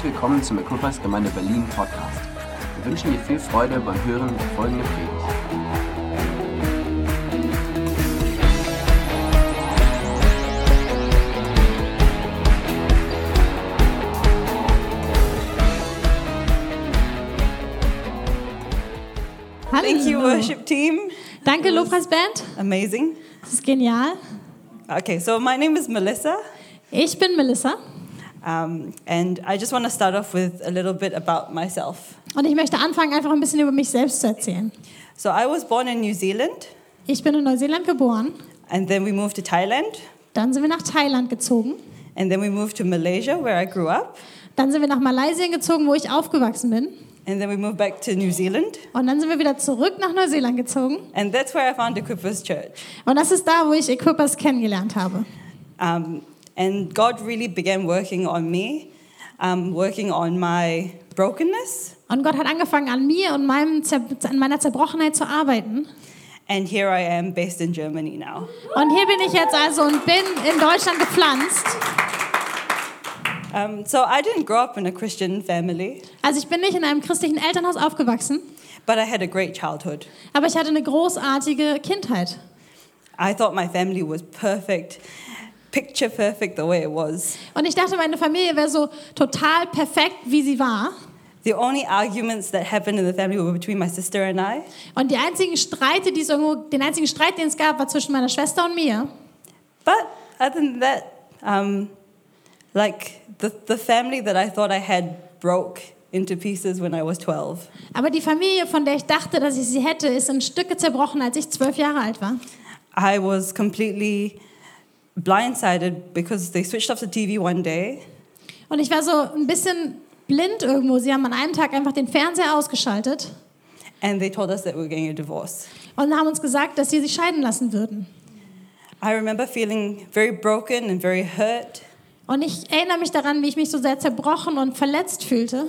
Herzlich willkommen zum Equippers Gemeinde Berlin Podcast. Wir wünschen dir viel Freude beim Hören der folgenden Predigt. Thank you, Hallo. worship team. Danke, Lobpreisband. Amazing. Das ist genial. Okay, so my name is Melissa, Ich bin Melissa um, and I just want to start off with a little bit about myself. und ich möchte anfangen, einfach ein bisschen über mich selbst zu erzählen. So I was born in New Zealand, Ich bin in Neuseeland geboren, and then we moved to Thailand, dann sind wir nach Thailand gezogen, and then we moved to Malaysia, where I grew up, dann sind wir nach Malaysia gezogen, wo ich aufgewachsen bin, and then we moved back to New Zealand, und dann sind wir wieder zurück nach Neuseeland gezogen. and that's where I found Equippers Church. Und das ist da, wo ich Equippers kennengelernt habe. Um, and God really began working on me, um, working on my brokenness, Und Gott hat angefangen, an mir und meinem Zer an meiner Zerbrochenheit zu arbeiten. and here I am based in Germany now. Und hier bin ich jetzt also und bin in Deutschland gepflanzt. Um, so I didn't grow up in a Christian family, Also ich bin nicht in einem christlichen Elternhaus aufgewachsen, but I had a great childhood. aber ich hatte eine großartige Kindheit. I thought my family was perfect, picture perfect the way it was. Und ich dachte, meine Familie wäre so total perfekt, wie sie war. The only arguments that happened in the family were between my sister and I. Und die einzigen Streite, die es irgendwo, den einzigen Streit, den es gab, war zwischen meiner Schwester und mir. But other than that, um, like the, the family that I thought I had broke into pieces when I was 12. Aber die Familie, von der ich dachte, dass ich sie hätte, ist in Stücke zerbrochen, als ich zwölf Jahre alt war. I was completely blindsided because they switched off the TV one day Und ich war so ein bisschen blind irgendwo. Sie haben an einem Tag einfach den Fernseher ausgeschaltet and they told us that we were getting a divorce. und haben uns gesagt, dass sie sich scheiden lassen würden. I remember feeling very broken and very hurt. Und ich erinnere mich daran, wie ich mich so sehr zerbrochen und verletzt fühlte.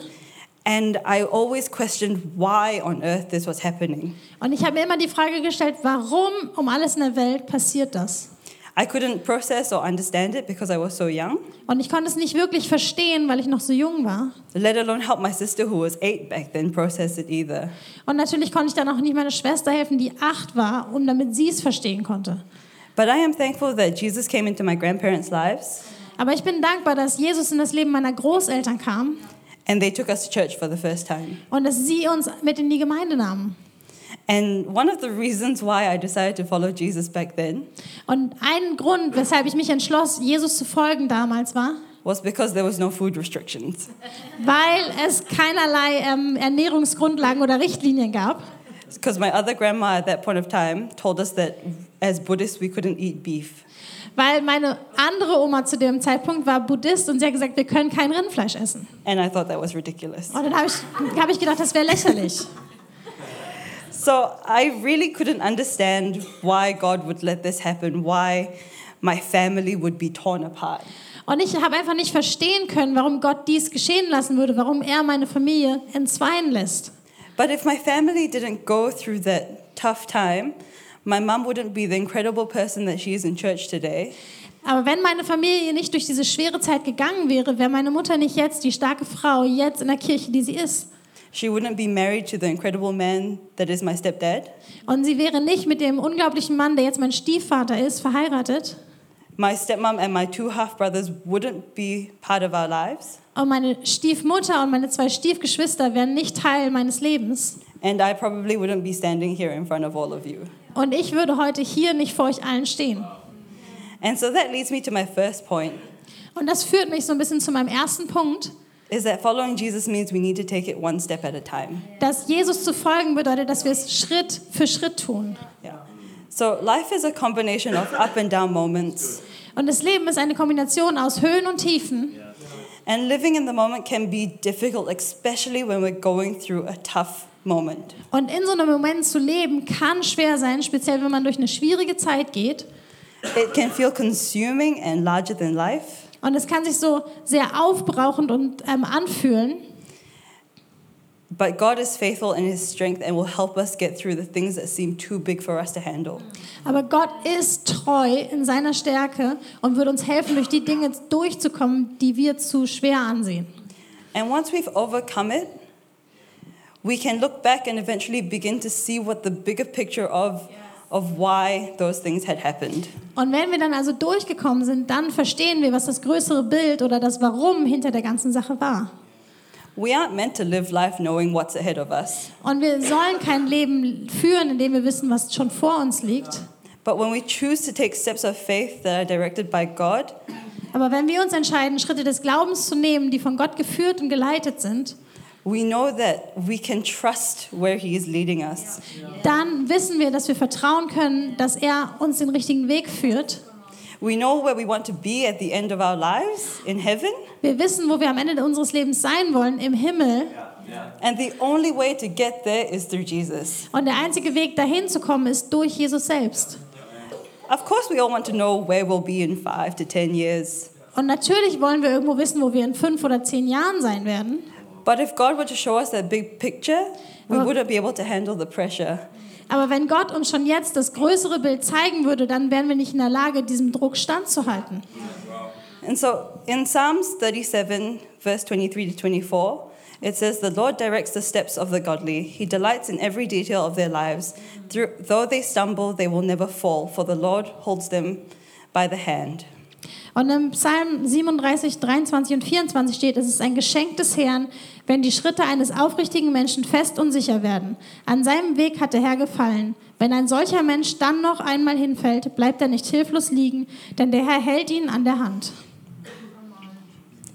And I always questioned why on earth this was happening. Und ich habe mir immer die Frage gestellt, warum um alles in der Welt passiert das? I couldn't process or understand it because I was so young, Und ich konnte es nicht wirklich verstehen, weil ich noch so jung war. let alone help my sister who was eight back then process it either. Und natürlich konnte ich dann auch nicht meiner Schwester helfen, die acht war, um damit sie es verstehen konnte. But I am thankful that Jesus came into my grandparents' lives Aber ich bin dankbar, dass Jesus in das Leben meiner Großeltern kam and they took us to church for the first time. und dass sie uns mit in die Gemeinde nahmen. And one of the reasons why I decided to follow Jesus back then Und ein Grund, weshalb ich mich entschloss, Jesus zu folgen damals war, was because there was no food restrictions. weil es keinerlei ähm, Ernährungsgrundlagen oder Richtlinien gab. Because my other grandma at that point of time told us that as Buddhists we couldn't eat beef. Weil meine andere Oma zu dem Zeitpunkt war Buddhist und sie hat gesagt, wir können kein Rindfleisch essen. And I thought that was ridiculous. Und dann habe ich, hab ich gedacht, das wäre lächerlich. So I really couldn't understand why God would let this happen, why my family would be torn apart. Und ich habe einfach nicht verstehen können, warum Gott dies geschehen lassen würde, warum er meine Familie entzweien lässt. But if my family didn't go through that tough time, my mom wouldn't be the incredible person that she is in church today. Aber wenn meine Familie nicht durch diese schwere Zeit gegangen wäre, wäre meine Mutter nicht jetzt die starke Frau, jetzt in der Kirche, die sie ist. She wouldn't be married to the incredible man that is my stepdad. Und sie wäre nicht mit dem unglaublichen Mann, der jetzt mein Stiefvater ist, verheiratet. My stepmom and my two half brothers wouldn't be part of our lives. Und meine Stiefmutter und meine zwei Stiefgeschwister wären nicht Teil meines Lebens. And I probably wouldn't be standing here in front of all of you. Und ich würde heute hier nicht vor euch allen stehen. And so that leads me to my first point Und das führt mich so ein bisschen zu meinem ersten Punkt, is that following Jesus means we need to take it one step at a time. dass Jesus zu folgen bedeutet, dass wir es Schritt für Schritt tun. Yeah. So life is a combination of up and down moments. Und das Leben ist eine Kombination aus Höhen und Tiefen. And living in the moment can be difficult, especially when we're going through a tough moment. Und in so einem Moment zu leben kann schwer sein, speziell wenn man durch eine schwierige Zeit geht. It can feel consuming and larger than life. Und es kann sich so sehr aufbrauchend und ähm, anfühlen. But God is faithful in His strength and will help us get through the things that seem too big for us to handle. Aber Gott ist treu in seiner Stärke und wird uns helfen, durch die Dinge durchzukommen, die wir zu schwer ansehen. And once we've overcome it, we can look back and eventually begin to see what the bigger picture of, of why those things had happened. Und wenn wir dann also durchgekommen sind, dann verstehen wir, was das größere Bild oder das Warum hinter der ganzen Sache war. We aren't meant to live life knowing what's ahead of us. Und wir sollen kein Leben führen, in dem wir wissen, was schon vor uns liegt. But when we choose to take steps of faith that are directed by God, Aber wenn wir uns entscheiden, Schritte des Glaubens zu nehmen, die von Gott geführt und geleitet sind, we know that we can trust where He is leading us. dann wissen wir, dass wir vertrauen können, dass er uns den richtigen Weg führt. We know where we want to be at the end of our lives in heaven. Wir wissen, wo wir am Ende unseres Lebens sein wollen, im Himmel. And the only way to get there is through Jesus. Und der einzige Weg dahin zu kommen, ist durch Jesus selbst. Of course, we all want to know where we'll be in five to ten years. Und natürlich wollen wir irgendwo wissen, wo wir in fünf oder zehn Jahren sein werden. But if God were to show us that big picture, we Well- wouldn't be able to handle the pressure. Aber wenn Gott uns schon jetzt das größere Bild zeigen würde, dann wären wir nicht in der Lage, diesem Druck standzuhalten. And so in Psalms 37, verse 23 to 24, it says, The Lord directs the steps of the godly. He delights in every detail of their lives. Through, though they stumble, they will never fall, for the Lord holds them by the hand. Und im Psalm 37, 23 und 24 steht, es ist ein Geschenk des Herrn, wenn die Schritte eines aufrichtigen Menschen fest und sicher werden. An seinem Weg hat der Herr gefallen. Wenn ein solcher Mensch dann noch einmal hinfällt, bleibt er nicht hilflos liegen, denn der Herr hält ihn an der Hand.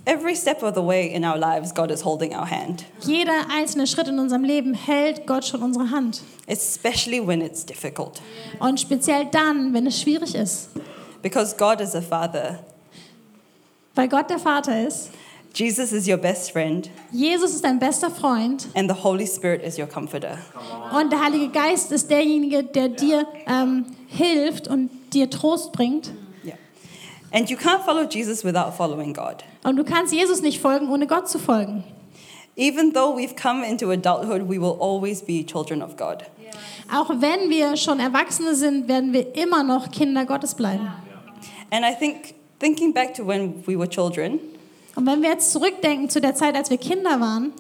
Every step of the way in our lives, God is holding our hand, Jeder einzelne Schritt in unserem Leben hält Gott schon unsere Hand. especially when it's difficult. Und speziell dann, wenn es schwierig ist. Because God is a father. Weil Gott der Vater ist, Jesus is your best friend, Jesus ist dein bester Freund and the Holy Spirit is your comforter. und der Heilige Geist ist derjenige, der dir ähm, hilft und dir Trost bringt. Yeah. And you can't follow Jesus without following God. Und du kannst Jesus nicht folgen, ohne Gott zu folgen. Even though we've come into adulthood, we will always be children of God. Auch wenn wir schon Erwachsene sind, werden wir immer noch Kinder Gottes bleiben. And I think thinking back to when we were children, Und wenn wir jetzt zurückdenken zu der Zeit, als wir Kinder waren,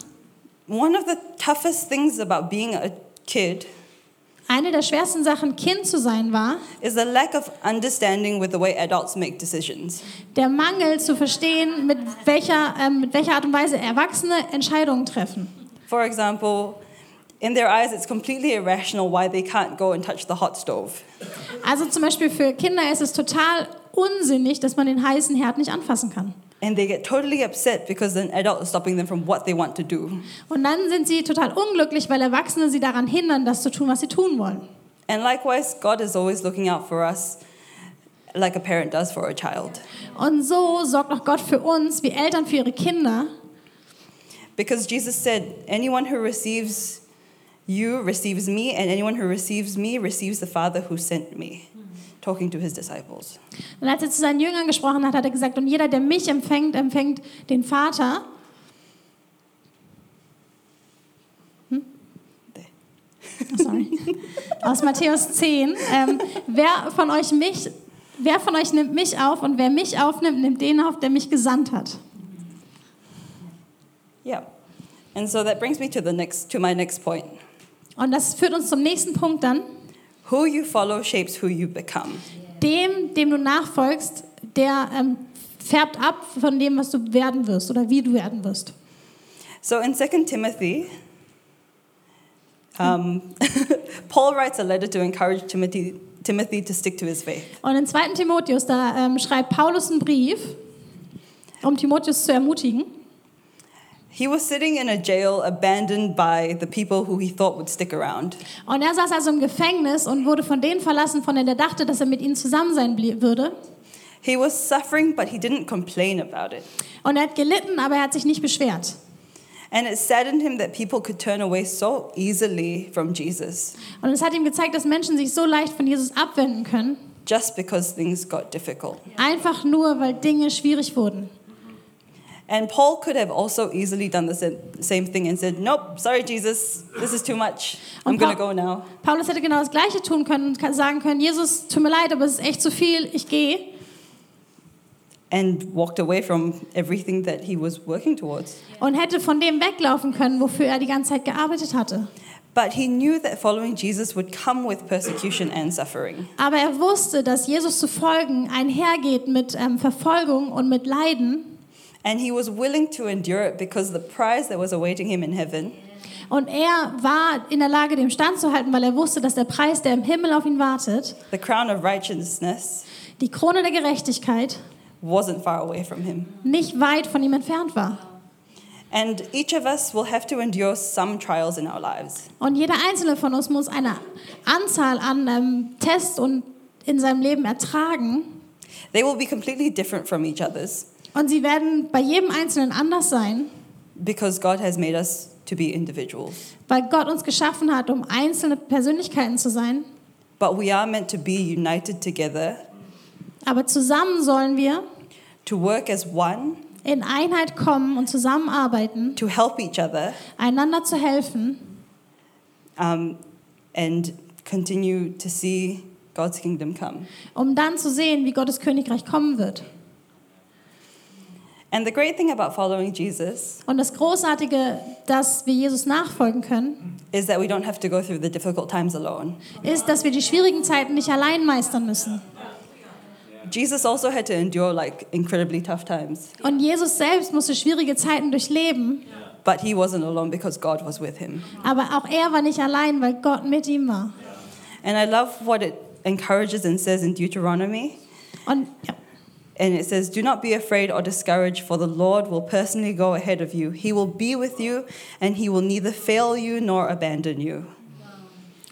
one of the toughest things about being a kid eine der schwersten Sachen, Kind zu sein, war, is the lack of understanding with the way adults make decisions. der Mangel zu verstehen, mit welcher, ähm, mit welcher Art und Weise Erwachsene Entscheidungen treffen. For example, in their eyes, it's completely irrational why they can't go and touch the hot stove. Also zum Beispiel für Kinder ist es total unsinnig, dass man den heißen Herd nicht anfassen kann. And they get totally upset because an adult is stopping them from what they want to do. Und dann sind sie total unglücklich, weil Erwachsene sie daran hindern, das zu tun, was sie tun wollen. And likewise, God is always looking out for us like a parent does for a child. Und so sorgt auch Gott für uns, wie Eltern für ihre Kinder. Because Jesus said, Anyone who receives you receives me, and anyone who receives me receives the Father who sent me. Talking to his disciples. Und als er zu seinen Jüngern gesprochen hat, hat er gesagt, und jeder, der mich empfängt, empfängt den Vater. Oh, sorry. Aus Matthäus 10. Ähm, wer von euch mich, wer von euch nimmt mich auf und wer mich aufnimmt, nimmt den auf, der mich gesandt hat. Yeah. And so that brings me to the next to my next point. Und das führt uns zum nächsten Punkt dann. Who you follow shapes who you become. Dem, dem du nachfolgst, der ähm, färbt ab von dem, was du werden wirst oder wie du werden wirst. So in 2 Timothy, um, Paul writes a letter to encourage Timothy, Timothy to stick to his faith. Und in 2. Timotheus, da ähm, schreibt Paulus einen Brief, um Timotheus zu ermutigen. He was sitting in a jail abandoned by the people who he thought would stick around. Und er saß also im Gefängnis und wurde von denen verlassen, von denen er dachte, dass er mit ihnen zusammen sein würde. He was suffering, but he didn't complain about it. Und er hat gelitten, aber er hat sich nicht beschwert. And it saddened him that people could turn away so easily from Jesus Und es hat ihm gezeigt, dass Menschen sich so leicht von Jesus abwenden können, just because things got difficult. einfach nur, weil Dinge schwierig wurden. And Paul could have also easily done the sa- same thing and said, Nope, sorry, Jesus, this is too much. I'm going to go now. Paulus hätte genau das Gleiche tun können und sagen können, Jesus, tut mir leid, aber es ist echt zu viel, ich gehe. and walked away from everything that he was working towards. und hätte von dem weglaufen können, wofür er die ganze Zeit gearbeitet hatte. But he knew that following Jesus would come with persecution and suffering. Aber er wusste, dass Jesus zu folgen einhergeht mit ähm, Verfolgung und mit Leiden. And he was willing to endure it because the prize that was awaiting him in heaven Und er war in der Lage, dem standzuhalten, weil er wusste, dass der Preis, der im Himmel auf ihn wartet, the crown of righteousness die Krone der Gerechtigkeit, wasn't far away from him. nicht weit von ihm entfernt war. And each of us will have to endure some trials in our lives. Und jeder einzelne von uns muss eine Anzahl an ähm, Tests und in seinem Leben ertragen. They will be completely different from each other's Und sie werden bei jedem Einzelnen anders sein, because God has made us to be individuals. weil Gott uns geschaffen hat, um einzelne Persönlichkeiten zu sein. But we are meant to be united together Aber zusammen sollen wir to work as one, in Einheit kommen und zusammenarbeiten, to help each other, einander zu helfen um, and continue to see God's kingdom come. um dann zu sehen, wie Gottes Königreich kommen wird. And the great thing about following Jesus Und das Großartige, dass wir Jesus nachfolgen können, is that we don't have to go through the difficult times alone. ist, dass wir die schwierigen Zeiten nicht allein meistern müssen. Jesus also had to endure like incredibly tough times, Und Jesus selbst musste schwierige Zeiten durchleben, but he wasn't alone because God was with him. aber auch er war nicht allein, weil Gott mit ihm war. And I love what it encourages and says in Deuteronomy. Und ja, And it says, Do not be afraid or discouraged, for the Lord will personally go ahead of you. He will be with you, and he will neither fail you nor abandon you.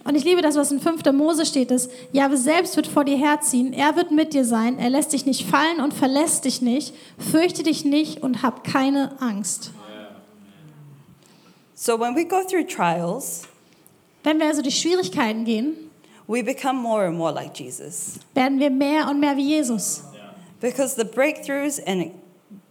Und ich liebe das, was in 5. Mose steht, dass Jahwe selbst wird vor dir herziehen, er wird mit dir sein, er lässt dich nicht fallen und verlässt dich nicht, fürchte dich nicht und hab keine Angst. So when we go through trials, Wenn wir also durch Schwierigkeiten gehen, we become more and more like Jesus. werden wir mehr und mehr wie Jesus. Because the breakthroughs and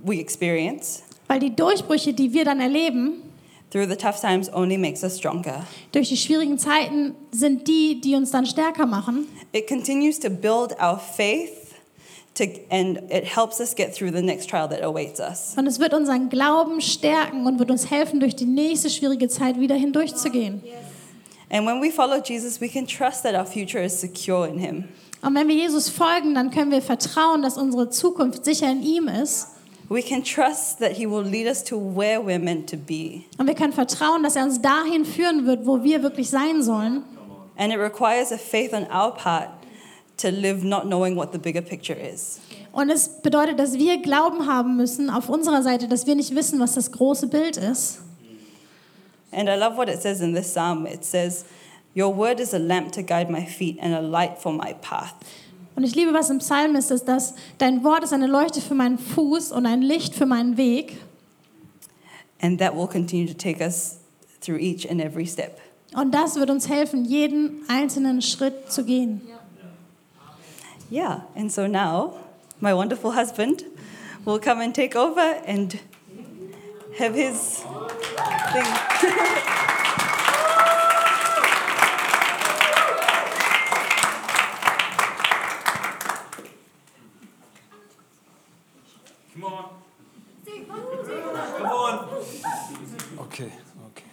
we experience Weil die Durchbrüche, die wir dann erleben, through the tough times only makes us stronger. durch die schwierigen Zeiten sind die, die uns dann stärker machen. It continues to build our faith to, and it helps us get through the next trial that awaits us. Und es wird unseren Glauben stärken und wird uns helfen, durch die nächste schwierige Zeit wieder hindurchzugehen. And when we follow Jesus, we can trust that our future is secure in him. Und wenn wir Jesus folgen, dann können wir vertrauen, dass unsere Zukunft sicher in ihm ist. We can trust that He will lead us to where we're meant to be. Und wir können vertrauen, dass er uns dahin führen wird, wo wir wirklich sein sollen. And it requires a faith on our part to live not knowing what the bigger picture is. Und es bedeutet, dass wir Glauben haben müssen auf unserer Seite, dass wir nicht wissen, was das große Bild ist. And I love what it says in this psalm. It says, Your word is a lamp to guide my feet and a light for my path. Und ich liebe, was im Psalm ist, ist, dass dein Wort ist eine Leuchte für meinen Fuß und ein Licht für meinen Weg. And that will continue to take us through each and every step. Und das wird uns helfen, jeden einzelnen Schritt zu gehen. Yeah, and so now my wonderful husband will come and take over and have his thing. Okay, okay.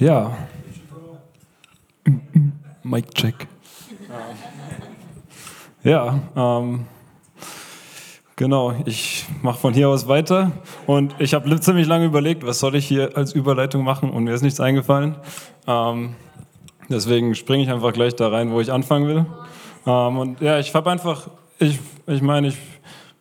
Ja. Mic check. Ja, ähm, genau, ich mache von hier aus weiter und ich habe ziemlich lange überlegt, was soll ich hier als Überleitung machen und mir ist nichts eingefallen. Ähm, deswegen springe ich einfach gleich da rein, wo ich anfangen will. Ähm, und ja, ich habe einfach, ich, ich meine, ich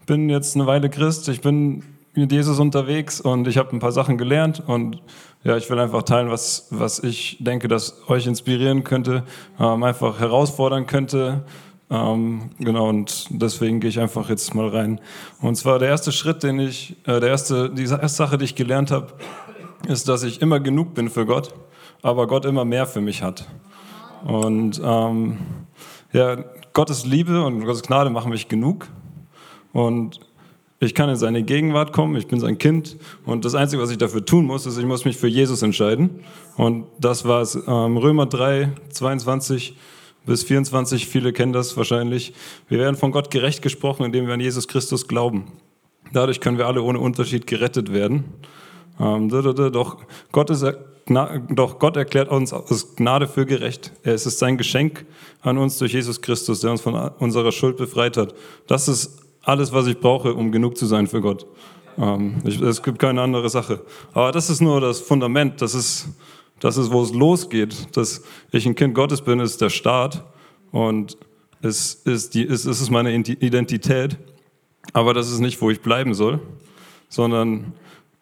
bin jetzt eine Weile Christ, ich bin mit Jesus unterwegs und ich habe ein paar Sachen gelernt und ja, ich will einfach teilen, was, was ich denke, dass euch inspirieren könnte, ähm, einfach herausfordern könnte. Ähm, genau, und deswegen gehe ich einfach jetzt mal rein. Und zwar der erste Schritt, den ich, äh, der erste, die erste Sache, die ich gelernt habe, ist, dass ich immer genug bin für Gott, aber Gott immer mehr für mich hat. Und ähm, ja, Gottes Liebe und Gottes Gnade machen mich genug. Und ich kann in seine Gegenwart kommen, ich bin sein Kind und das Einzige, was ich dafür tun muss, ist, ich muss mich für Jesus entscheiden. Und das war es. Ähm, Römer 3, 22 bis 24, viele kennen das wahrscheinlich. Wir werden von Gott gerecht gesprochen, indem wir an Jesus Christus glauben. Dadurch können wir alle ohne Unterschied gerettet werden. Ähm, doch Gott, ist, doch Gott erklärt uns aus Gnade für gerecht. Es ist sein Geschenk an uns durch Jesus Christus, der uns von unserer Schuld befreit hat. Das ist alles, was ich brauche, um genug zu sein für Gott. Ähm, es gibt keine andere Sache. Aber das ist nur das Fundament. Das ist, das ist, wo es losgeht. Dass ich ein Kind Gottes bin, ist der Start. Und es ist, die, es ist meine Identität. Aber das ist nicht, wo ich bleiben soll, sondern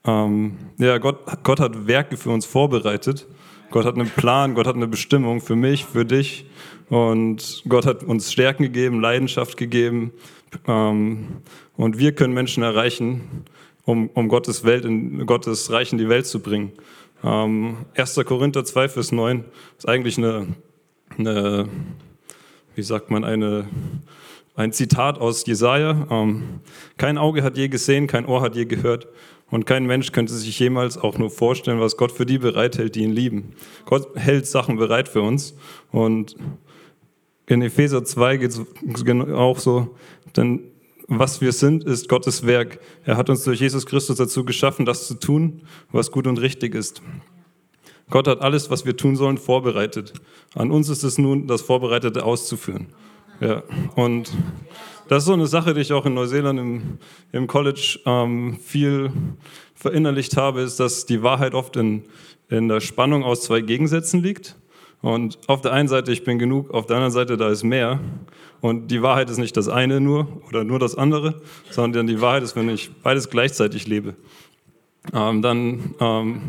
ähm, ja, Gott, Gott hat Werke für uns vorbereitet. Gott hat einen Plan, Gott hat eine Bestimmung für mich, für dich. Und Gott hat uns Stärken gegeben, Leidenschaft gegeben. Ähm, und wir können Menschen erreichen, um, um Gottes Welt in Gottes Reich in die Welt zu bringen. Ähm, 1. Korinther 2, Vers 9 ist eigentlich eine, eine wie sagt man, eine, ein Zitat aus Jesaja. Ähm, kein Auge hat je gesehen, kein Ohr hat je gehört und kein Mensch könnte sich jemals auch nur vorstellen, was Gott für die bereithält, die ihn lieben. Gott hält Sachen bereit für uns. Und in Epheser 2 geht es auch so, denn was wir sind, ist Gottes Werk. Er hat uns durch Jesus Christus dazu geschaffen, das zu tun, was gut und richtig ist. Gott hat alles, was wir tun sollen, vorbereitet. An uns ist es nun, das Vorbereitete auszuführen. Ja, und das ist so eine Sache, die ich auch in Neuseeland im, im College ähm, viel verinnerlicht habe, ist, dass die Wahrheit oft in, in der Spannung aus zwei Gegensätzen liegt. Und auf der einen Seite, ich bin genug, auf der anderen Seite, da ist mehr. Und die Wahrheit ist nicht das eine nur oder nur das andere, sondern die Wahrheit ist, wenn ich beides gleichzeitig lebe. Ähm, dann ähm,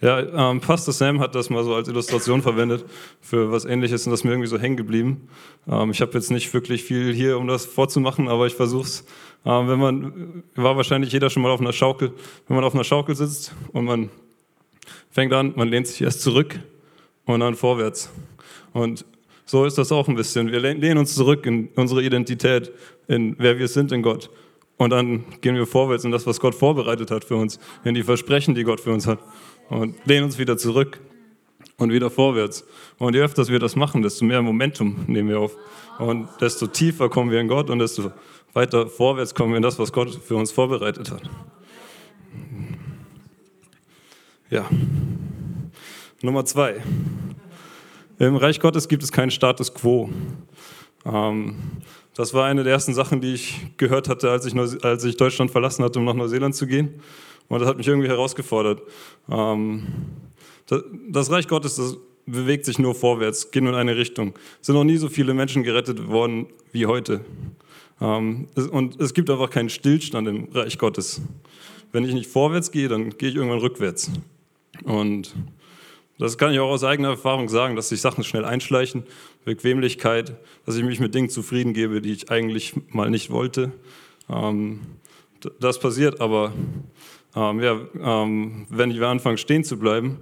ja, ähm, Pastor Sam hat das mal so als Illustration verwendet für was ähnliches und das ist mir irgendwie so hängen geblieben. Ähm, ich habe jetzt nicht wirklich viel hier, um das vorzumachen, aber ich versuche es. Ähm, wenn man, war wahrscheinlich jeder schon mal auf einer Schaukel, wenn man auf einer Schaukel sitzt und man fängt an, man lehnt sich erst zurück und dann vorwärts. Und so ist das auch ein bisschen. Wir lehnen uns zurück in unsere Identität, in wer wir sind in Gott. Und dann gehen wir vorwärts in das, was Gott vorbereitet hat für uns, in die Versprechen, die Gott für uns hat und lehnen uns wieder zurück und wieder vorwärts. Und je öfter wir das machen, desto mehr Momentum nehmen wir auf. Und desto tiefer kommen wir in Gott und desto weiter vorwärts kommen wir in das, was Gott für uns vorbereitet hat. Ja. Nummer zwei. Im Reich Gottes gibt es keinen Status quo. Ähm, das war eine der ersten Sachen, die ich gehört hatte, als ich, als ich Deutschland verlassen hatte, um nach Neuseeland zu gehen. Und das hat mich irgendwie herausgefordert. Ähm, das Reich Gottes, das bewegt sich nur vorwärts, geht nur in eine Richtung. Es sind noch nie so viele Menschen gerettet worden wie heute. Ähm, und es gibt einfach keinen Stillstand im Reich Gottes. Wenn ich nicht vorwärts gehe, dann gehe ich irgendwann rückwärts. Und das kann ich auch aus eigener Erfahrung sagen, dass sich Sachen schnell einschleichen, Bequemlichkeit, dass ich mich mit Dingen zufrieden gebe, die ich eigentlich mal nicht wollte. Ähm, das passiert, aber ähm, ja, ähm, wenn wir anfangen stehen zu bleiben,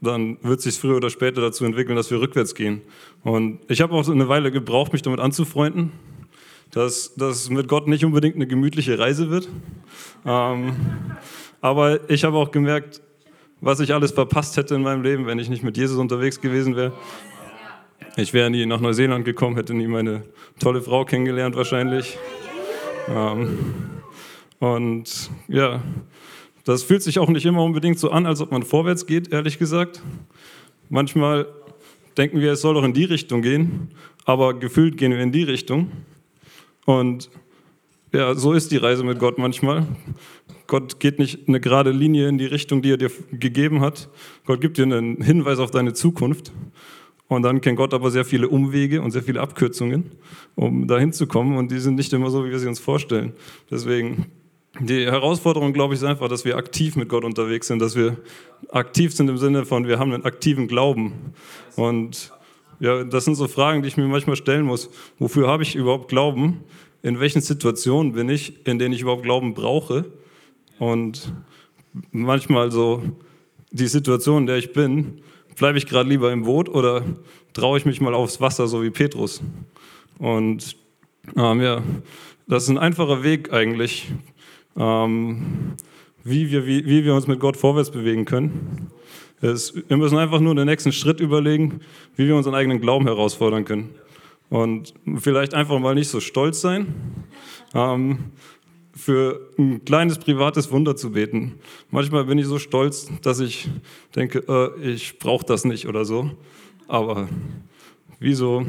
dann wird sich früher oder später dazu entwickeln, dass wir rückwärts gehen. Und ich habe auch eine Weile gebraucht, mich damit anzufreunden, dass das mit Gott nicht unbedingt eine gemütliche Reise wird. Ähm, aber ich habe auch gemerkt, was ich alles verpasst hätte in meinem Leben, wenn ich nicht mit Jesus unterwegs gewesen wäre. Ich wäre nie nach Neuseeland gekommen, hätte nie meine tolle Frau kennengelernt wahrscheinlich. Ähm, und ja, das fühlt sich auch nicht immer unbedingt so an, als ob man vorwärts geht, ehrlich gesagt. Manchmal denken wir, es soll doch in die Richtung gehen, aber gefühlt gehen wir in die Richtung. Und ja, so ist die Reise mit Gott manchmal. Gott geht nicht eine gerade Linie in die Richtung, die er dir gegeben hat. Gott gibt dir einen Hinweis auf deine Zukunft. Und dann kennt Gott aber sehr viele Umwege und sehr viele Abkürzungen, um dahin zu kommen. Und die sind nicht immer so, wie wir sie uns vorstellen. Deswegen die Herausforderung, glaube ich, ist einfach, dass wir aktiv mit Gott unterwegs sind, dass wir aktiv sind im Sinne von, wir haben einen aktiven Glauben. Und ja, das sind so Fragen, die ich mir manchmal stellen muss. Wofür habe ich überhaupt Glauben? In welchen Situationen bin ich, in denen ich überhaupt Glauben brauche? Und manchmal so die Situation, in der ich bin, bleibe ich gerade lieber im Boot oder traue ich mich mal aufs Wasser, so wie Petrus? Und ähm, ja, das ist ein einfacher Weg eigentlich, ähm, wie, wir, wie, wie wir uns mit Gott vorwärts bewegen können. Es, wir müssen einfach nur den nächsten Schritt überlegen, wie wir unseren eigenen Glauben herausfordern können. Und vielleicht einfach mal nicht so stolz sein, ähm, für ein kleines privates Wunder zu beten. Manchmal bin ich so stolz, dass ich denke, äh, ich brauche das nicht oder so. Aber wieso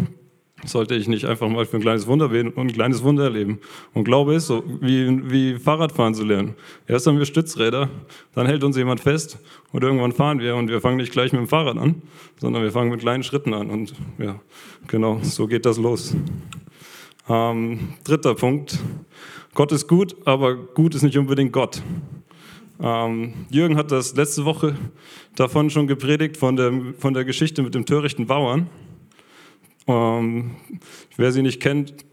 sollte ich nicht einfach mal für ein kleines Wunder beten und ein kleines Wunder erleben? Und Glaube ist so, wie, wie Fahrradfahren zu lernen. Erst haben wir Stützräder, dann hält uns jemand fest und irgendwann fahren wir und wir fangen nicht gleich mit dem Fahrrad an, sondern wir fangen mit kleinen Schritten an. Und ja, genau, so geht das los. Ähm, dritter Punkt. Gott ist gut, aber gut ist nicht unbedingt Gott. Ähm, Jürgen hat das letzte Woche davon schon gepredigt, von der, von der Geschichte mit dem törichten Bauern. Ähm, wer sie nicht kennt,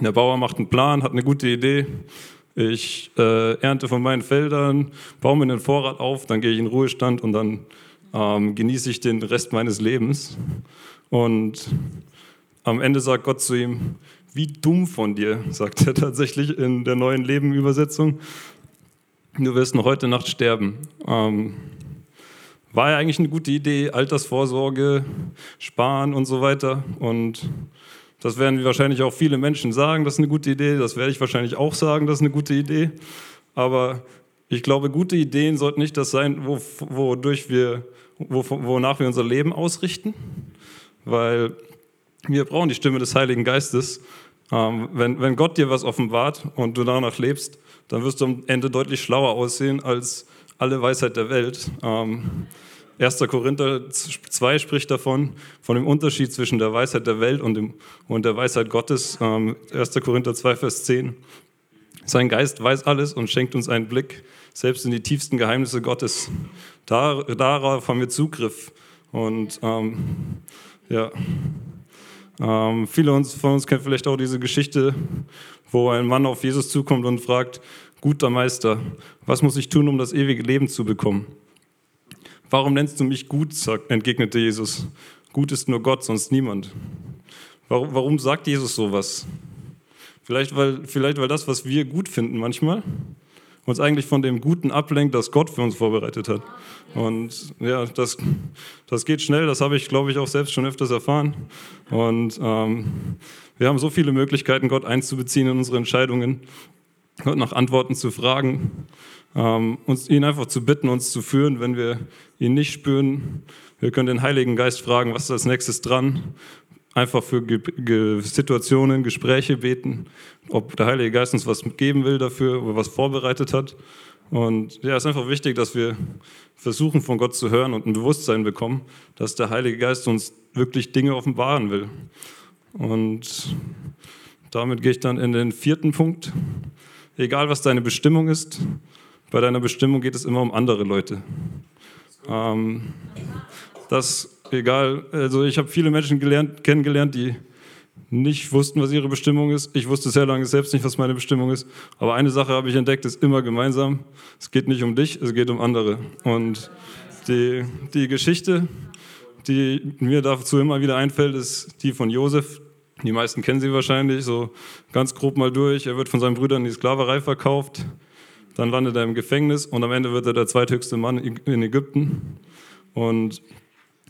der Bauer macht einen Plan, hat eine gute Idee. Ich äh, ernte von meinen Feldern, baue mir einen Vorrat auf, dann gehe ich in Ruhestand und dann ähm, genieße ich den Rest meines Lebens. Und am Ende sagt Gott zu ihm, wie dumm von dir, sagt er tatsächlich in der neuen Leben-Übersetzung. Du wirst noch heute Nacht sterben. Ähm, war ja eigentlich eine gute Idee, Altersvorsorge, Sparen und so weiter. Und das werden wahrscheinlich auch viele Menschen sagen, das ist eine gute Idee. Das werde ich wahrscheinlich auch sagen, das ist eine gute Idee. Aber ich glaube, gute Ideen sollten nicht das sein, wodurch wir, wonach wir unser Leben ausrichten, weil wir brauchen die Stimme des Heiligen Geistes. Ähm, wenn, wenn Gott dir was offenbart und du danach lebst, dann wirst du am Ende deutlich schlauer aussehen als alle Weisheit der Welt. Ähm, 1. Korinther 2 spricht davon, von dem Unterschied zwischen der Weisheit der Welt und, dem, und der Weisheit Gottes. Ähm, 1. Korinther 2, Vers 10. Sein Geist weiß alles und schenkt uns einen Blick, selbst in die tiefsten Geheimnisse Gottes. Dar, darauf haben wir Zugriff. Und ähm, ja, ähm, viele von uns kennen vielleicht auch diese Geschichte, wo ein Mann auf Jesus zukommt und fragt, guter Meister, was muss ich tun, um das ewige Leben zu bekommen? Warum nennst du mich gut, entgegnete Jesus. Gut ist nur Gott, sonst niemand. Warum, warum sagt Jesus sowas? Vielleicht weil, vielleicht weil das, was wir gut finden manchmal, uns eigentlich von dem Guten ablenkt, das Gott für uns vorbereitet hat. Und ja, das, das geht schnell, das habe ich, glaube ich, auch selbst schon öfters erfahren. Und ähm, wir haben so viele Möglichkeiten, Gott einzubeziehen in unsere Entscheidungen, Gott nach Antworten zu fragen, ähm, uns, ihn einfach zu bitten, uns zu führen, wenn wir ihn nicht spüren. Wir können den Heiligen Geist fragen, was ist als nächstes dran? Einfach für Ge Ge Situationen, Gespräche beten, ob der Heilige Geist uns was geben will dafür, oder was vorbereitet hat. Und ja, es ist einfach wichtig, dass wir versuchen, von Gott zu hören und ein Bewusstsein bekommen, dass der Heilige Geist uns wirklich Dinge offenbaren will. Und damit gehe ich dann in den vierten Punkt. Egal, was deine Bestimmung ist, bei deiner Bestimmung geht es immer um andere Leute. Ähm, das egal. Also ich habe viele Menschen gelernt, kennengelernt, die nicht wussten, was ihre Bestimmung ist. Ich wusste sehr lange selbst nicht, was meine Bestimmung ist. Aber eine Sache habe ich entdeckt, ist immer gemeinsam. Es geht nicht um dich, es geht um andere. Und die, die Geschichte, die mir dazu immer wieder einfällt, ist die von Josef. Die meisten kennen sie wahrscheinlich, so ganz grob mal durch. Er wird von seinen Brüdern in die Sklaverei verkauft. Dann landet er im Gefängnis und am Ende wird er der zweithöchste Mann in Ägypten. Und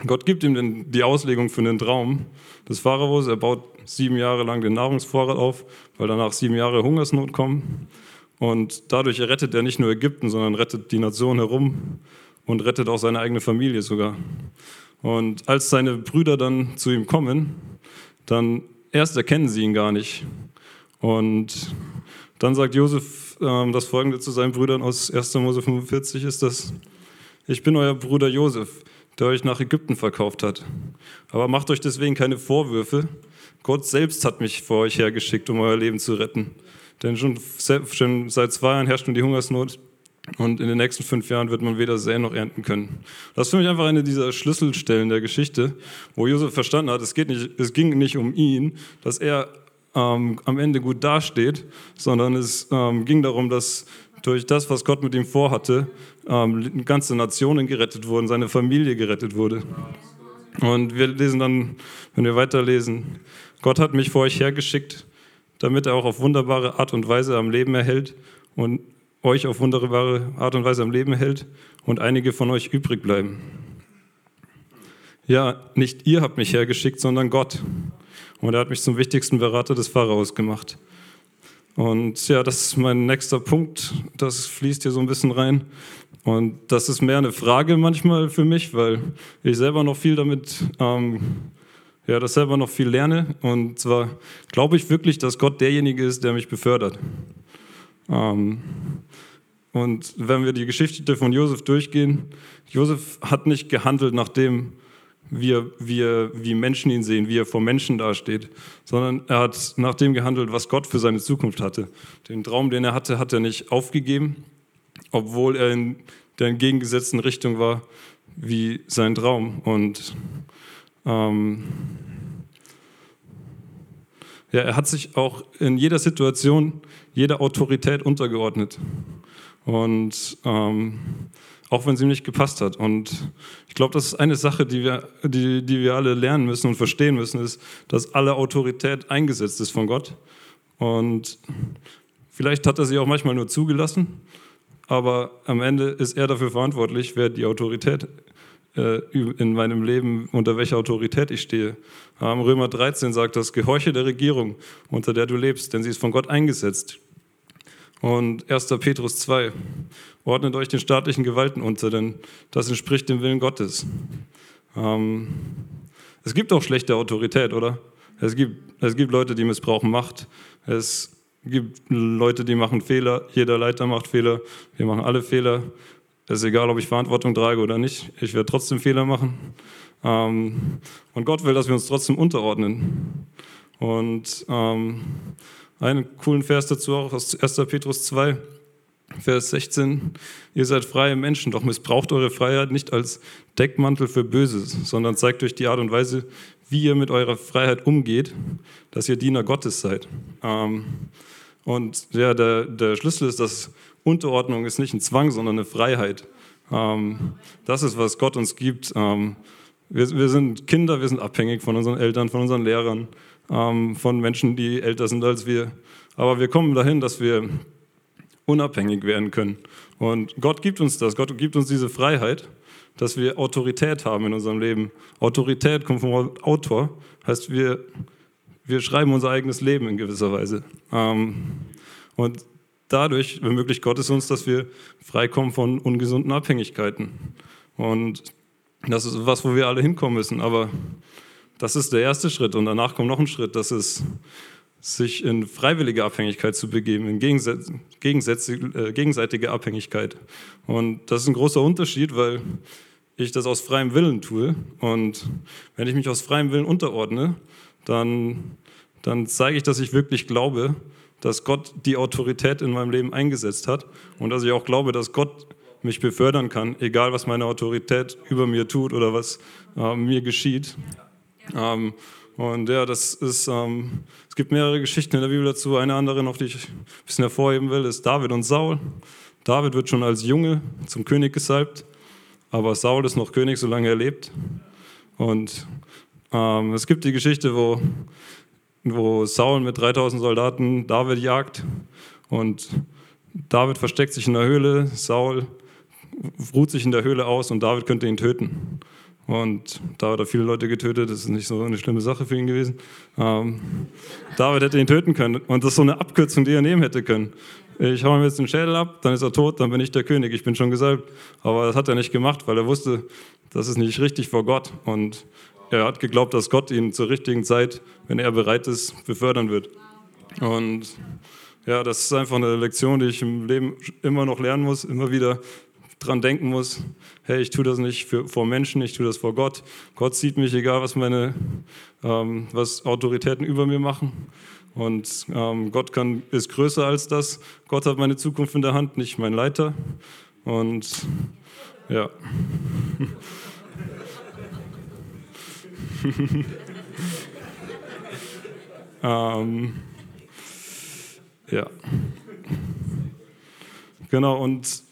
Gott gibt ihm die Auslegung für den Traum des Pharaos. Er baut sieben Jahre lang den Nahrungsvorrat auf, weil danach sieben Jahre Hungersnot kommen. Und dadurch rettet er nicht nur Ägypten, sondern rettet die Nation herum und rettet auch seine eigene Familie sogar. Und als seine Brüder dann zu ihm kommen, dann erst erkennen sie ihn gar nicht. Und dann sagt Josef äh, das folgende zu seinen Brüdern aus 1. Mose 45 ist das, ich bin euer Bruder Josef, der euch nach Ägypten verkauft hat. Aber macht euch deswegen keine Vorwürfe. Gott selbst hat mich vor euch hergeschickt, um euer Leben zu retten. Denn schon, schon seit zwei Jahren herrscht nun die Hungersnot und in den nächsten fünf Jahren wird man weder säen noch ernten können. Das ist für mich einfach eine dieser Schlüsselstellen der Geschichte, wo Josef verstanden hat, es, geht nicht, es ging nicht um ihn, dass er ähm, am Ende gut dasteht, sondern es ähm, ging darum, dass durch das, was Gott mit ihm vorhatte, ähm, ganze Nationen gerettet wurden, seine Familie gerettet wurde. Und wir lesen dann, wenn wir weiterlesen, Gott hat mich vor euch hergeschickt, damit er auch auf wunderbare Art und Weise am Leben erhält und euch auf wunderbare Art und Weise am Leben hält und einige von euch übrig bleiben. ja, nicht ihr habt mich hergeschickt, sondern Gott. Und er hat mich zum wichtigsten Berater des Pharaos gemacht. Und ja, das ist mein nächster Punkt. Das fließt hier so ein bisschen rein. Und das ist mehr eine Frage manchmal für mich, weil ich selber noch viel damit, ähm, ja, das selber noch viel lerne. Und zwar glaube ich wirklich, dass Gott derjenige ist, der mich befördert. Ähm, und wenn wir die Geschichte von Josef durchgehen, Josef hat nicht gehandelt nach dem, wie, wie, wie Menschen ihn sehen, wie er vor Menschen dasteht, sondern er hat nach dem gehandelt, was Gott für seine Zukunft hatte. Den Traum, den er hatte, hat er nicht aufgegeben, obwohl er in der entgegengesetzten Richtung war wie sein Traum. Und ähm, ja, er hat sich auch in jeder Situation, jeder Autorität untergeordnet. Und ähm, auch wenn sie ihm nicht gepasst hat. Und ich glaube, das ist eine Sache, die wir, die, die wir alle lernen müssen und verstehen müssen, ist, dass alle Autorität eingesetzt ist von Gott. Und vielleicht hat er sie auch manchmal nur zugelassen, aber am Ende ist er dafür verantwortlich, wer die Autorität äh, in meinem Leben, unter welcher Autorität ich stehe. Römer 13 sagt das, gehorche der Regierung, unter der du lebst, denn sie ist von Gott eingesetzt. Und 1. Petrus 2, ordnet euch den staatlichen Gewalten unter, denn das entspricht dem Willen Gottes. Ähm, es gibt auch schlechte Autorität, oder? Es gibt, es gibt Leute, die missbrauchen Macht. Es gibt Leute, die machen Fehler. Jeder Leiter macht Fehler. Wir machen alle Fehler. Es ist egal, ob ich Verantwortung trage oder nicht. Ich werde trotzdem Fehler machen. Ähm, und Gott will, dass wir uns trotzdem unterordnen. Und ähm, einen coolen Vers dazu auch aus 1. Petrus 2, Vers 16. Ihr seid freie Menschen, doch missbraucht eure Freiheit nicht als Deckmantel für Böses, sondern zeigt durch die Art und Weise, wie ihr mit eurer Freiheit umgeht, dass ihr Diener Gottes seid. Ähm, und ja, der, der Schlüssel ist, dass Unterordnung ist nicht ein Zwang, sondern eine Freiheit. Ähm, das ist, was Gott uns gibt. Ähm, wir, wir sind Kinder, wir sind abhängig von unseren Eltern, von unseren Lehrern ähm, von Menschen, die älter sind als wir. Aber wir kommen dahin, dass wir unabhängig werden können. Und Gott gibt uns das. Gott gibt uns diese Freiheit, dass wir Autorität haben in unserem Leben. Autorität kommt vom Autor, heißt wir, wir schreiben unser eigenes Leben in gewisser Weise. Ähm, und dadurch ermöglicht Gott es uns, dass wir freikommen von ungesunden Abhängigkeiten. Und das ist was, wo wir alle hinkommen müssen. Aber das ist der erste Schritt und danach kommt noch ein Schritt, das ist, sich in freiwillige Abhängigkeit zu begeben, in äh, gegenseitige Abhängigkeit. Und das ist ein großer Unterschied, weil ich das aus freiem Willen tue. Und wenn ich mich aus freiem Willen unterordne, dann, dann zeige ich, dass ich wirklich glaube, dass Gott die Autorität in meinem Leben eingesetzt hat und dass ich auch glaube, dass Gott mich befördern kann, egal was meine Autorität über mir tut oder was äh, mir geschieht. Ähm, und ja, das ist, ähm, es gibt mehrere Geschichten in der Bibel dazu. Eine andere noch, die ich ein bisschen hervorheben will, ist David und Saul. David wird schon als Junge zum König gesalbt, aber Saul ist noch König, solange er lebt. Und ähm, es gibt die Geschichte, wo, wo Saul mit 3000 Soldaten David jagt und David versteckt sich in der Höhle, Saul ruht sich in der Höhle aus und David könnte ihn töten. Und David hat viele Leute getötet, das ist nicht so eine schlimme Sache für ihn gewesen. Ähm, David hätte ihn töten können und das ist so eine Abkürzung, die er nehmen hätte können. Ich hau ihm jetzt den Schädel ab, dann ist er tot, dann bin ich der König, ich bin schon gesalbt. Aber das hat er nicht gemacht, weil er wusste, das ist nicht richtig vor Gott. Und er hat geglaubt, dass Gott ihn zur richtigen Zeit, wenn er bereit ist, befördern wird. Und ja, das ist einfach eine Lektion, die ich im Leben immer noch lernen muss, immer wieder dran denken muss, hey, ich tue das nicht für, vor Menschen, ich tue das vor Gott. Gott sieht mich, egal was meine, ähm, was Autoritäten über mir machen. Und ähm, Gott kann, ist größer als das. Gott hat meine Zukunft in der Hand, nicht mein Leiter. Und ja. ähm, ja. Genau, und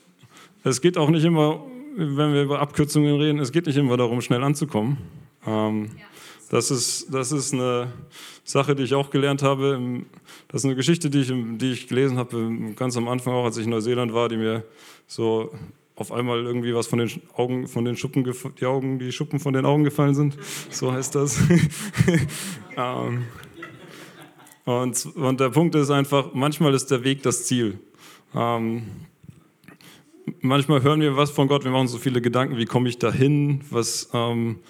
es geht auch nicht immer, wenn wir über Abkürzungen reden, es geht nicht immer darum, schnell anzukommen. Ähm, das, ist, das ist eine Sache, die ich auch gelernt habe. Das ist eine Geschichte, die ich, die ich gelesen habe, ganz am Anfang auch, als ich in Neuseeland war, die mir so auf einmal irgendwie was von den Augen, von den Schuppen, die Augen, die Schuppen von den Augen gefallen sind. So heißt das. ähm, und, und, der Punkt ist einfach, manchmal ist der Weg das Ziel. Ähm, manchmal hören wir was von Gott, wir machen so viele Gedanken, wie komme ich da hin? Was, ähm,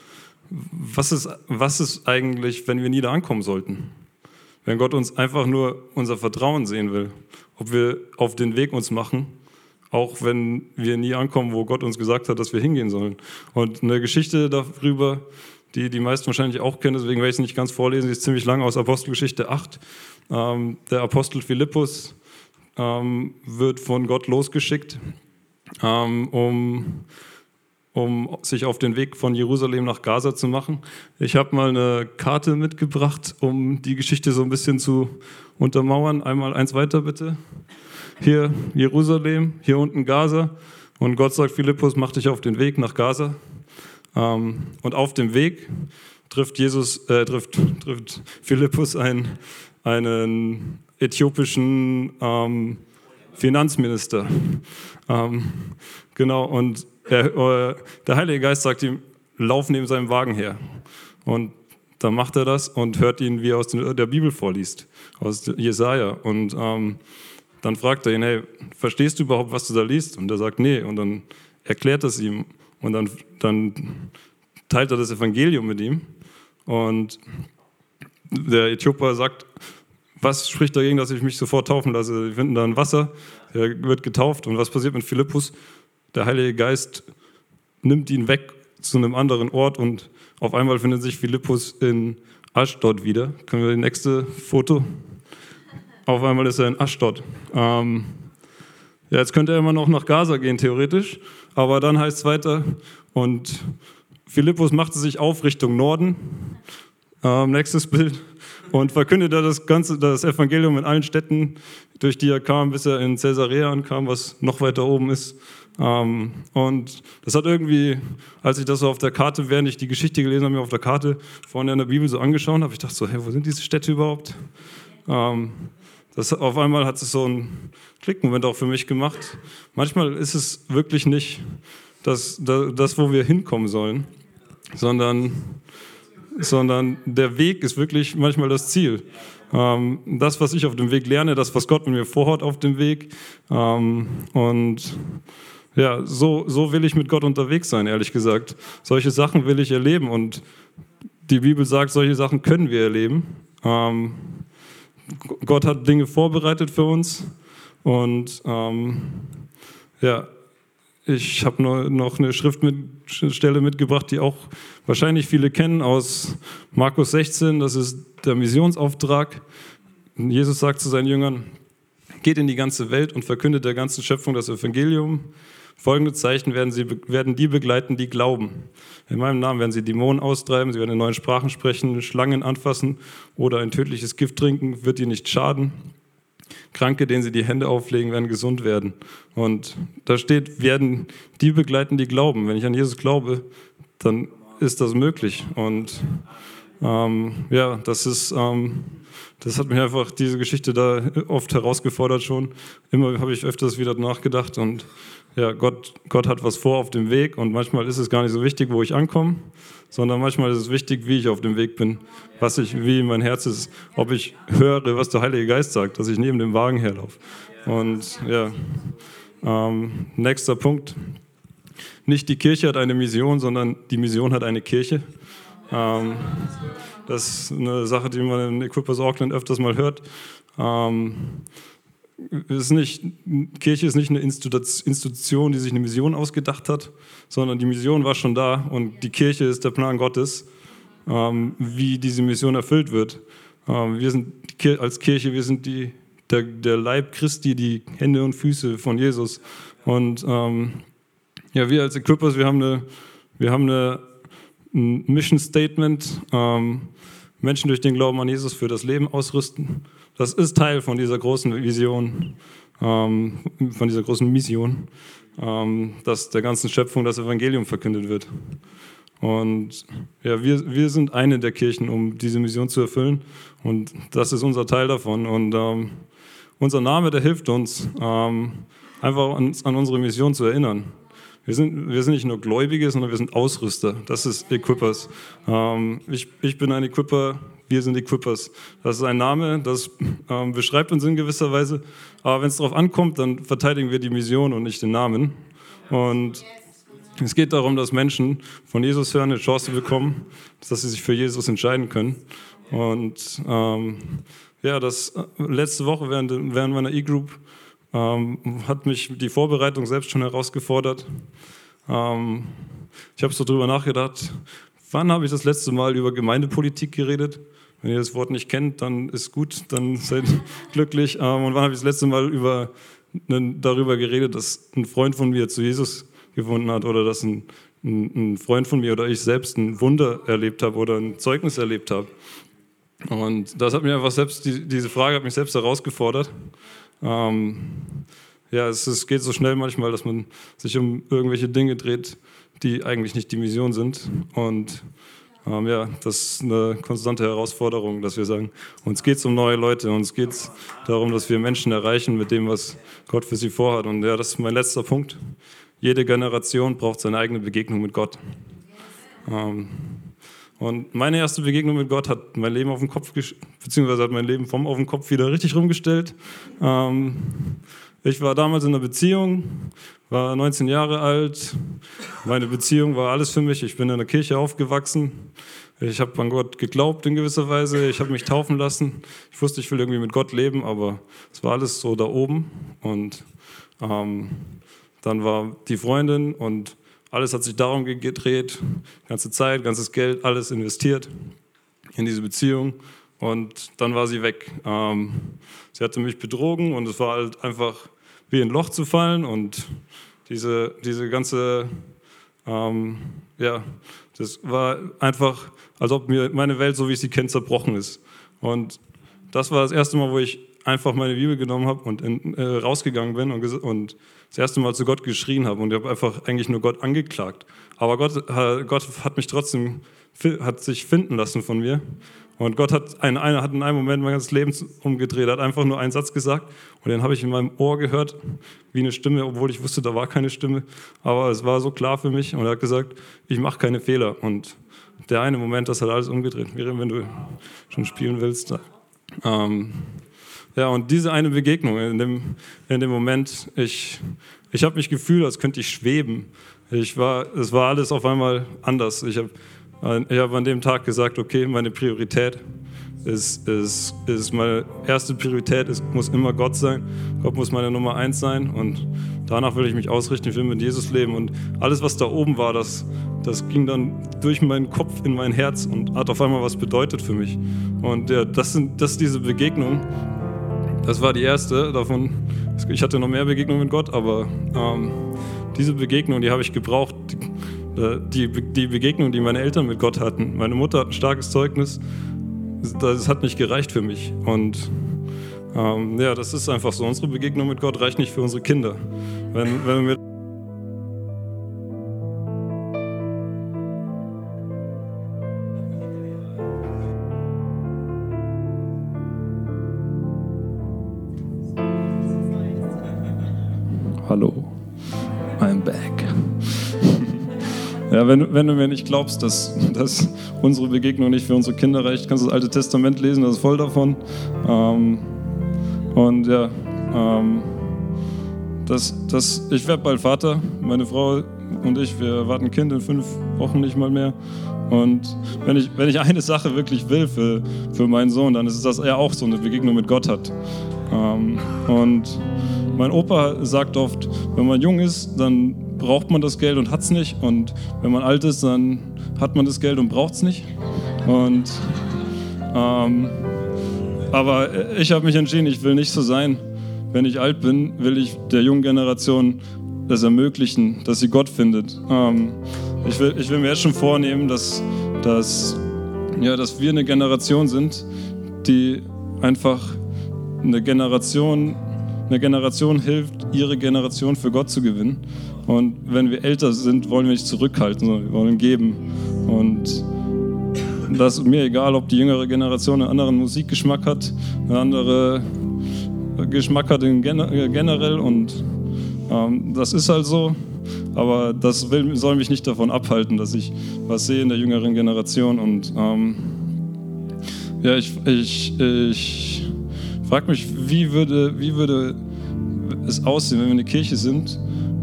was, ist, was ist eigentlich, wenn wir nie da ankommen sollten? Wenn Gott uns einfach nur unser Vertrauen sehen will, ob wir auf den Weg uns machen auch wenn wir nie ankommen, wo Gott uns gesagt hat, dass wir hingehen sollen. Und eine Geschichte darüber, die die meisten wahrscheinlich auch kennen, deswegen werde ich es nicht ganz vorlesen, die ist ziemlich lang aus Apostelgeschichte 8. Ähm, der Apostel Philippus ähm, wird von Gott losgeschickt, ähm, um, um sich auf den Weg von Jerusalem nach Gaza zu machen. Ich habe mal eine Karte mitgebracht, um die Geschichte so ein bisschen zu untermauern. Einmal eins weiter bitte hier Jerusalem, hier unten Gaza. Und Gott sagt, Philippus, mach dich auf den Weg nach Gaza. Ähm, und auf dem Weg trifft Jesus, äh, trifft, trifft Philippus einen, einen äthiopischen ähm, Finanzminister. Ähm, genau, und er, äh, der Heilige Geist sagt ihm, lauf neben seinem Wagen her. Und dann macht er das und hört ihn, wie er aus der Bibel vorliest, aus Jesaja. Und ähm, dann fragt er ihn, hey, verstehst du überhaupt, was du da liest? Und er sagt, nee. Und dann erklärt es ihm und dann, dann teilt er das Evangelium mit ihm. Und der Äthioper sagt, was spricht dagegen, dass ich mich sofort taufen lasse? Wir finden da ein Wasser, er wird getauft. Und was passiert mit Philippus? Der Heilige Geist nimmt ihn weg zu einem anderen Ort und auf einmal findet sich Philippus in Aschdod wieder. Können wir das nächste Foto? Auf einmal ist er in Aschdod. Ähm, ja, jetzt könnte er immer noch nach Gaza gehen, theoretisch. Aber dann heißt es weiter, und Philippus machte sich auf Richtung Norden. Ähm, nächstes Bild. Und verkündete das ganze, das Evangelium in allen Städten, durch die er kam, bis er in Caesarea ankam, was noch weiter oben ist. Ähm, und das hat irgendwie, als ich das so auf der Karte, während ich die Geschichte gelesen habe, mir auf der Karte vorne in der Bibel so angeschaut habe, ich dachte so, hey, wo sind diese Städte überhaupt? Ähm, das, auf einmal hat es so einen Klickmoment auch für mich gemacht. Manchmal ist es wirklich nicht das, das wo wir hinkommen sollen, sondern, sondern der Weg ist wirklich manchmal das Ziel. Ähm, das, was ich auf dem Weg lerne, das, was Gott mit mir vorhat auf dem Weg. Ähm, und ja, so, so will ich mit Gott unterwegs sein, ehrlich gesagt. Solche Sachen will ich erleben und die Bibel sagt, solche Sachen können wir erleben. Ähm, Gott hat Dinge vorbereitet für uns. Und ähm, ja, ich habe noch eine Schriftstelle mitgebracht, die auch wahrscheinlich viele kennen aus Markus 16. Das ist der Missionsauftrag. Jesus sagt zu seinen Jüngern, geht in die ganze Welt und verkündet der ganzen Schöpfung das Evangelium. Folgende Zeichen werden, sie, werden die begleiten, die glauben. In meinem Namen werden sie Dämonen austreiben, sie werden in neuen Sprachen sprechen, Schlangen anfassen oder ein tödliches Gift trinken, wird ihnen nicht schaden. Kranke, denen sie die Hände auflegen, werden gesund werden. Und da steht, werden die begleiten, die glauben. Wenn ich an Jesus glaube, dann ist das möglich. Und ähm, ja, das ist, ähm, das hat mich einfach diese Geschichte da oft herausgefordert schon. Immer habe ich öfters wieder nachgedacht und ja, Gott, Gott hat was vor auf dem Weg und manchmal ist es gar nicht so wichtig, wo ich ankomme, sondern manchmal ist es wichtig, wie ich auf dem Weg bin, was ich, wie mein Herz ist, ob ich höre, was der Heilige Geist sagt, dass ich neben dem Wagen herlaufe. Und ja, ähm, nächster Punkt. Nicht die Kirche hat eine Mission, sondern die Mission hat eine Kirche. Ähm, das ist eine Sache, die man in Equippers Auckland öfters mal hört. Ähm, ist nicht, Kirche ist nicht eine Institution, die sich eine Mission ausgedacht hat, sondern die Mission war schon da und die Kirche ist der Plan Gottes, ähm, wie diese Mission erfüllt wird. Ähm, wir sind als Kirche, wir sind die, der, der, Leib Christi, die Hände und Füße von Jesus. Und ähm, ja, wir als Equippers, wir haben eine, wir haben eine ein Mission Statement, ähm, Menschen durch den Glauben an Jesus für das Leben ausrüsten. Das ist Teil von dieser großen Vision, ähm, von dieser großen Mission, ähm, dass der ganzen Schöpfung das Evangelium verkündet wird. Und ja, wir, wir sind eine der Kirchen, um diese Mission zu erfüllen. Und das ist unser Teil davon. Und ähm, unser Name, der hilft uns, ähm, einfach an, an, unsere Mission zu erinnern. Wir sind, wir sind nicht nur Gläubige, sondern wir sind Ausrüster. Das ist Equippers. Ähm, ich, ich bin ein Equipper, wir sind Equippers. Das ist ein Name, das ähm, beschreibt uns in gewisser Weise. Aber wenn es darauf ankommt, dann verteidigen wir die Mission und nicht den Namen. Und es geht darum, dass Menschen von Jesus hören, eine Chance bekommen, dass sie sich für Jesus entscheiden können. Und ähm, ja, das äh, letzte Woche während, während meiner E-Group ähm, hat mich die Vorbereitung selbst schon herausgefordert. Ähm, ich habe so drüber nachgedacht, wann habe ich das letzte Mal über Gemeindepolitik geredet? Wenn ihr das Wort nicht kennt, dann ist gut, dann seid glücklich. Ähm, und wann habe ich das letzte Mal über, darüber geredet, dass ein Freund von mir zu Jesus gefunden hat oder dass ein, ein, ein Freund von mir oder ich selbst ein Wunder erlebt habe oder ein Zeugnis erlebt habe? Und das hat mir einfach selbst, die, diese Frage hat mich selbst herausgefordert. Ähm, ja, es, es, geht so schnell manchmal, dass man sich um irgendwelche Dinge dreht, die eigentlich nicht die Mission sind. Und ähm, ja, das ist eine konstante Herausforderung, dass wir sagen, uns geht es um neue Leute, uns geht es darum, dass wir Menschen erreichen mit dem, was Gott für sie vorhat. Und ja, das ist mein letzter Punkt. Jede Generation braucht seine eigene Begegnung mit Gott. Ähm, und meine erste Begegnung mit Gott hat mein Leben auf den Kopf, beziehungsweise hat mein Leben vom auf den Kopf wieder richtig rumgestellt. Ähm, ich war damals in einer Beziehung, war 19 Jahre alt. Meine Beziehung war alles für mich. Ich bin in der Kirche aufgewachsen. Ich habe an Gott geglaubt in gewisser Weise. Ich habe mich taufen lassen. Ich wusste, ich will irgendwie mit Gott leben, aber es war alles so da oben. Und ähm, dann war die Freundin und alles hat sich darum gedreht, ganze Zeit, ganzes Geld, alles investiert in diese Beziehung und dann war sie weg. Ähm, sie hatte mich betrogen und es war halt einfach wie ein Loch zu fallen und diese, diese ganze, ähm, ja, das war einfach, als ob mir meine Welt, so wie ich sie kenne, zerbrochen ist. Und das war das erste Mal, wo ich einfach meine Bibel genommen habe und in, äh, rausgegangen bin und, und das erste Mal zu Gott geschrien habe und ich habe einfach eigentlich nur Gott angeklagt. Aber Gott, Gott hat mich trotzdem, hat sich finden lassen von mir. Und Gott hat, ein, hat in einem Moment mein ganzes Leben umgedreht, hat einfach nur einen Satz gesagt und den habe ich in meinem Ohr gehört, wie eine Stimme, obwohl ich wusste, da war keine Stimme. Aber es war so klar für mich und er hat gesagt, ich mache keine Fehler. Und der eine Moment, das hat alles umgedreht. Miriam, wenn du schon spielen willst. Ähm, ja, und diese eine Begegnung in dem, in dem Moment, ich, ich habe mich gefühlt, als könnte ich schweben. Ich war, es war alles auf einmal anders. Ich habe ich hab an dem Tag gesagt, okay, meine Priorität ist, ist, ist meine erste Priorität, es muss immer Gott sein. Gott muss meine Nummer eins sein und danach will ich mich ausrichten, ich will mit Jesus leben. Und alles, was da oben war, das, das ging dann durch meinen Kopf in mein Herz und hat auf einmal was bedeutet für mich. Und ja, das, sind, das ist diese Begegnung, das war die erste davon. Ich hatte noch mehr Begegnungen mit Gott, aber ähm, diese Begegnung, die habe ich gebraucht. Die, die Begegnung, die meine Eltern mit Gott hatten. Meine Mutter hat ein starkes Zeugnis. Das hat nicht gereicht für mich. Und ähm, ja, das ist einfach so. Unsere Begegnung mit Gott reicht nicht für unsere Kinder. Wenn, wenn wir Ja, wenn, wenn du mir nicht glaubst, dass, dass unsere Begegnung nicht für unsere Kinder reicht, kannst du das Alte Testament lesen, das ist voll davon. Ähm, und ja, ähm, das, das, ich werde bald Vater. Meine Frau und ich, wir warten ein Kind in fünf Wochen nicht mal mehr. Und wenn ich, wenn ich eine Sache wirklich will für, für meinen Sohn, dann ist es, dass er auch so eine Begegnung mit Gott hat. Ähm, und mein Opa sagt oft, wenn man jung ist, dann braucht man das Geld und hat es nicht. Und wenn man alt ist, dann hat man das Geld und braucht es nicht. Und, ähm, aber ich habe mich entschieden, ich will nicht so sein. Wenn ich alt bin, will ich der jungen Generation das ermöglichen, dass sie Gott findet. Ähm, ich, will, ich will mir jetzt schon vornehmen, dass, dass, ja, dass wir eine Generation sind, die einfach eine Generation, eine Generation hilft, ihre Generation für Gott zu gewinnen. Und wenn wir älter sind, wollen wir nicht zurückhalten, sondern wir wollen geben. Und das ist mir egal, ob die jüngere Generation einen anderen Musikgeschmack hat, einen anderen Geschmack hat generell. Und ähm, das ist halt so. aber das will, soll mich nicht davon abhalten, dass ich was sehe in der jüngeren Generation. Und ähm, ja, ich, ich, ich frage mich, wie würde, wie würde es aussehen, wenn wir eine Kirche sind,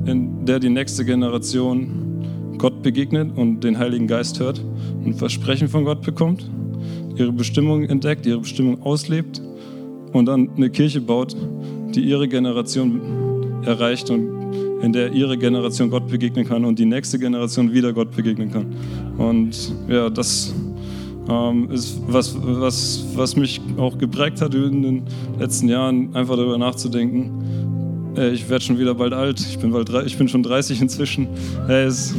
in der die nächste Generation Gott begegnet und den Heiligen Geist hört und Versprechen von Gott bekommt, ihre Bestimmung entdeckt, ihre Bestimmung auslebt und dann eine Kirche baut, die ihre Generation erreicht und in der ihre Generation Gott begegnen kann und die nächste Generation wieder Gott begegnen kann. Und ja, das ähm, ist was, was, was mich auch geprägt hat in den letzten Jahren, einfach darüber nachzudenken. Ich werde schon wieder bald alt, ich bin, bald, ich bin schon 30 inzwischen. Es,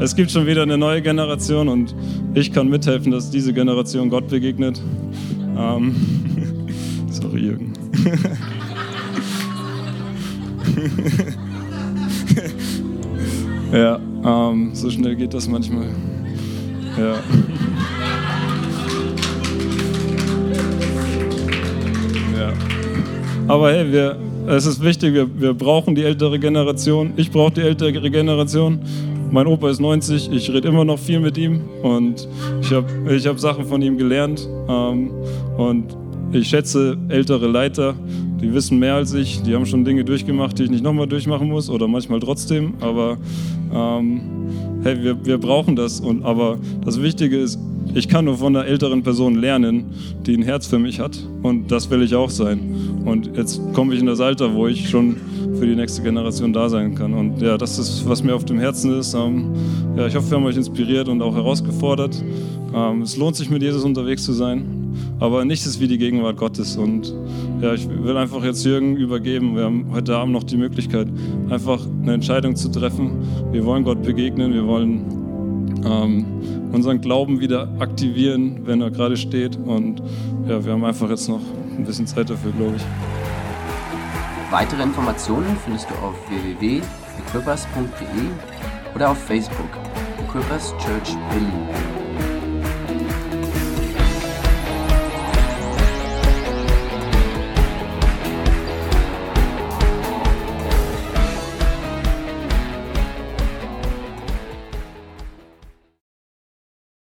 es gibt schon wieder eine neue Generation und ich kann mithelfen, dass diese Generation Gott begegnet. Ähm, sorry, Jürgen. ja, ähm, so schnell geht das manchmal. Ja. ja. Aber hey, wir, es ist wichtig, wir, wir brauchen die ältere Generation. Ich brauche die ältere Generation. Mein Opa ist 90, ich rede immer noch viel mit ihm und ich habe ich hab Sachen von ihm gelernt. Ähm, und ich schätze ältere Leiter, die wissen mehr als ich, die haben schon Dinge durchgemacht, die ich nicht nochmal durchmachen muss oder manchmal trotzdem, aber ähm, hey, wir, wir brauchen das. Und, aber das Wichtige ist, ich kann nur von einer älteren Person lernen, die ein Herz für mich hat und das will ich auch sein. Und jetzt komme ich in das Alter, wo ich schon für die nächste Generation da sein kann. Und ja, das ist, was mir auf dem Herzen ist. Ähm, ja, ich hoffe, wir haben euch inspiriert und auch herausgefordert. Ähm, es lohnt sich, mit Jesus unterwegs zu sein. Aber nichts ist wie die Gegenwart Gottes. Und ja, ich will einfach jetzt Jürgen übergeben. Wir haben heute Abend noch die Möglichkeit, einfach eine Entscheidung zu treffen. Wir wollen Gott begegnen. Wir wollen ähm, unseren Glauben wieder aktivieren, wenn er gerade steht. Und ja, wir haben einfach jetzt noch ein bisschen Zeit dafür, glaube ich. Weitere Informationen findest du auf www.equippers.de oder auf Facebook Equippers Church Berlin.